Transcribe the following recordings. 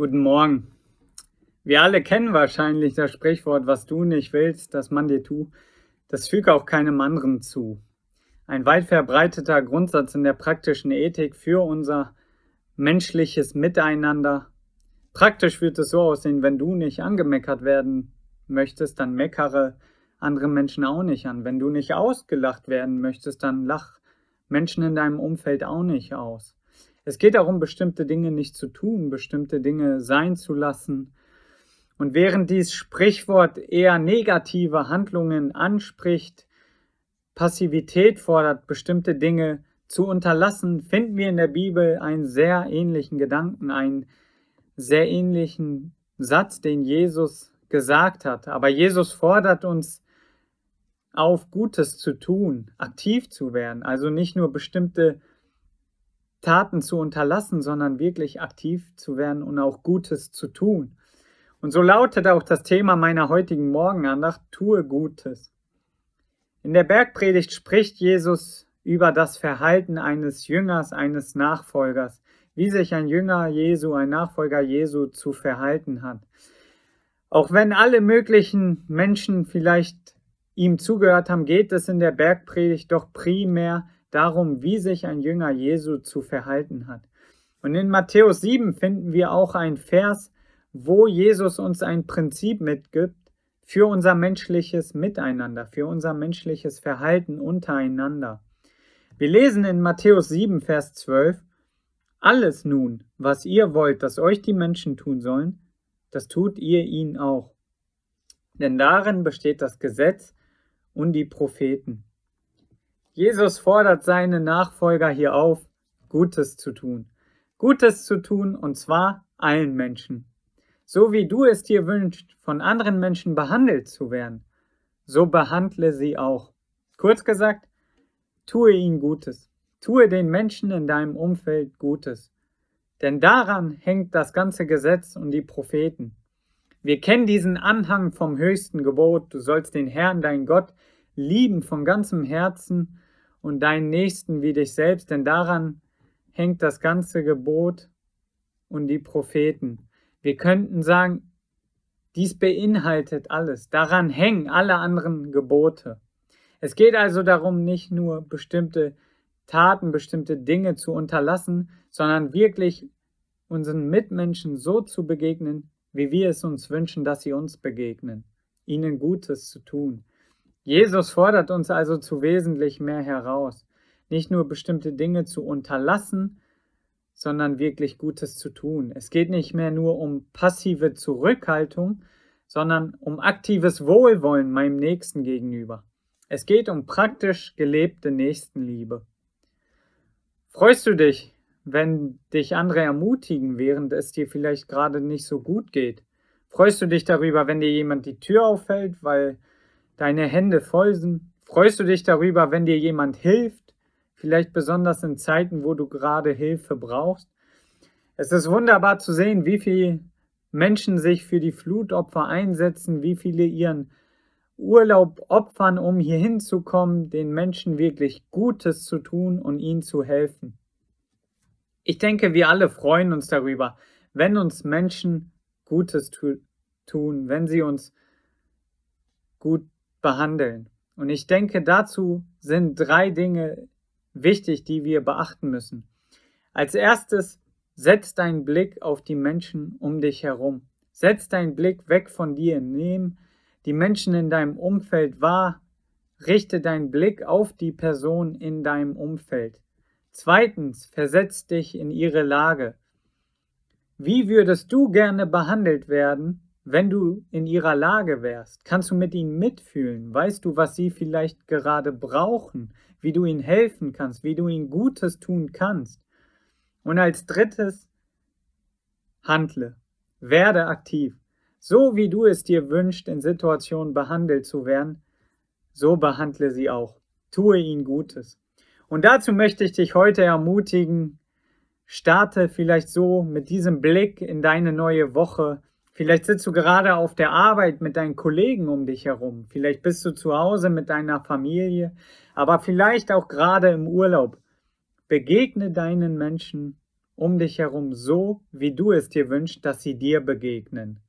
Guten Morgen. Wir alle kennen wahrscheinlich das Sprichwort, was du nicht willst, dass man dir tu. Das füge auch keinem anderen zu. Ein weit verbreiteter Grundsatz in der praktischen Ethik für unser menschliches Miteinander. Praktisch wird es so aussehen, wenn du nicht angemeckert werden möchtest, dann meckere andere Menschen auch nicht an. Wenn du nicht ausgelacht werden möchtest, dann lach Menschen in deinem Umfeld auch nicht aus. Es geht darum, bestimmte Dinge nicht zu tun, bestimmte Dinge sein zu lassen. Und während dies Sprichwort eher negative Handlungen anspricht, Passivität fordert, bestimmte Dinge zu unterlassen, finden wir in der Bibel einen sehr ähnlichen Gedanken, einen sehr ähnlichen Satz, den Jesus gesagt hat. Aber Jesus fordert uns auf, Gutes zu tun, aktiv zu werden, also nicht nur bestimmte Taten zu unterlassen, sondern wirklich aktiv zu werden und auch Gutes zu tun. Und so lautet auch das Thema meiner heutigen Morgenandacht, tue Gutes. In der Bergpredigt spricht Jesus über das Verhalten eines Jüngers, eines Nachfolgers, wie sich ein Jünger Jesu, ein Nachfolger Jesu zu verhalten hat. Auch wenn alle möglichen Menschen vielleicht ihm zugehört haben, geht es in der Bergpredigt doch primär darum, wie sich ein Jünger Jesu zu verhalten hat. Und in Matthäus 7 finden wir auch ein Vers, wo Jesus uns ein Prinzip mitgibt für unser menschliches Miteinander, für unser menschliches Verhalten untereinander. Wir lesen in Matthäus 7, Vers 12, Alles nun, was ihr wollt, dass euch die Menschen tun sollen, das tut ihr ihnen auch. Denn darin besteht das Gesetz und die Propheten. Jesus fordert seine Nachfolger hier auf, Gutes zu tun. Gutes zu tun und zwar allen Menschen. So wie du es dir wünschst, von anderen Menschen behandelt zu werden, so behandle sie auch. Kurz gesagt, tue ihnen Gutes. Tue den Menschen in deinem Umfeld Gutes. Denn daran hängt das ganze Gesetz und die Propheten. Wir kennen diesen Anhang vom höchsten Gebot, du sollst den Herrn, dein Gott, lieben von ganzem Herzen und deinen Nächsten wie dich selbst, denn daran hängt das ganze Gebot und die Propheten. Wir könnten sagen, dies beinhaltet alles, daran hängen alle anderen Gebote. Es geht also darum, nicht nur bestimmte Taten, bestimmte Dinge zu unterlassen, sondern wirklich unseren Mitmenschen so zu begegnen, wie wir es uns wünschen, dass sie uns begegnen, ihnen Gutes zu tun. Jesus fordert uns also zu wesentlich mehr heraus, nicht nur bestimmte Dinge zu unterlassen, sondern wirklich Gutes zu tun. Es geht nicht mehr nur um passive Zurückhaltung, sondern um aktives Wohlwollen meinem Nächsten gegenüber. Es geht um praktisch gelebte Nächstenliebe. Freust du dich, wenn dich andere ermutigen, während es dir vielleicht gerade nicht so gut geht? Freust du dich darüber, wenn dir jemand die Tür auffällt, weil deine Hände voll sind? Freust du dich darüber, wenn dir jemand hilft, vielleicht besonders in Zeiten, wo du gerade Hilfe brauchst? Es ist wunderbar zu sehen, wie viele Menschen sich für die Flutopfer einsetzen, wie viele ihren Urlaub opfern, um hier hinzukommen, den Menschen wirklich Gutes zu tun und ihnen zu helfen. Ich denke, wir alle freuen uns darüber, wenn uns Menschen Gutes tu tun, wenn sie uns gut behandeln. Und ich denke, dazu sind drei Dinge wichtig, die wir beachten müssen. Als erstes, setz deinen Blick auf die Menschen um dich herum. Setz deinen Blick weg von dir, nimm die Menschen in deinem Umfeld wahr, richte deinen Blick auf die Person in deinem Umfeld. Zweitens, versetz dich in ihre Lage. Wie würdest du gerne behandelt werden, wenn du in ihrer Lage wärst, kannst du mit ihnen mitfühlen? Weißt du, was sie vielleicht gerade brauchen? Wie du ihnen helfen kannst? Wie du ihnen Gutes tun kannst? Und als drittes, handle. Werde aktiv. So wie du es dir wünschst, in Situationen behandelt zu werden, so behandle sie auch. Tue ihnen Gutes. Und dazu möchte ich dich heute ermutigen, starte vielleicht so mit diesem Blick in deine neue Woche Vielleicht sitzt du gerade auf der Arbeit mit deinen Kollegen um dich herum. Vielleicht bist du zu Hause mit deiner Familie, aber vielleicht auch gerade im Urlaub. Begegne deinen Menschen um dich herum so, wie du es dir wünschst, dass sie dir begegnen.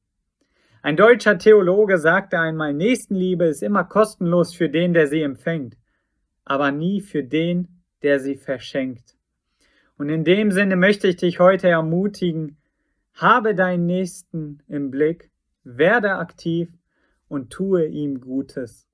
Ein deutscher Theologe sagte einmal, Nächstenliebe ist immer kostenlos für den, der sie empfängt, aber nie für den, der sie verschenkt. Und in dem Sinne möchte ich dich heute ermutigen, habe deinen Nächsten im Blick, werde aktiv und tue ihm Gutes.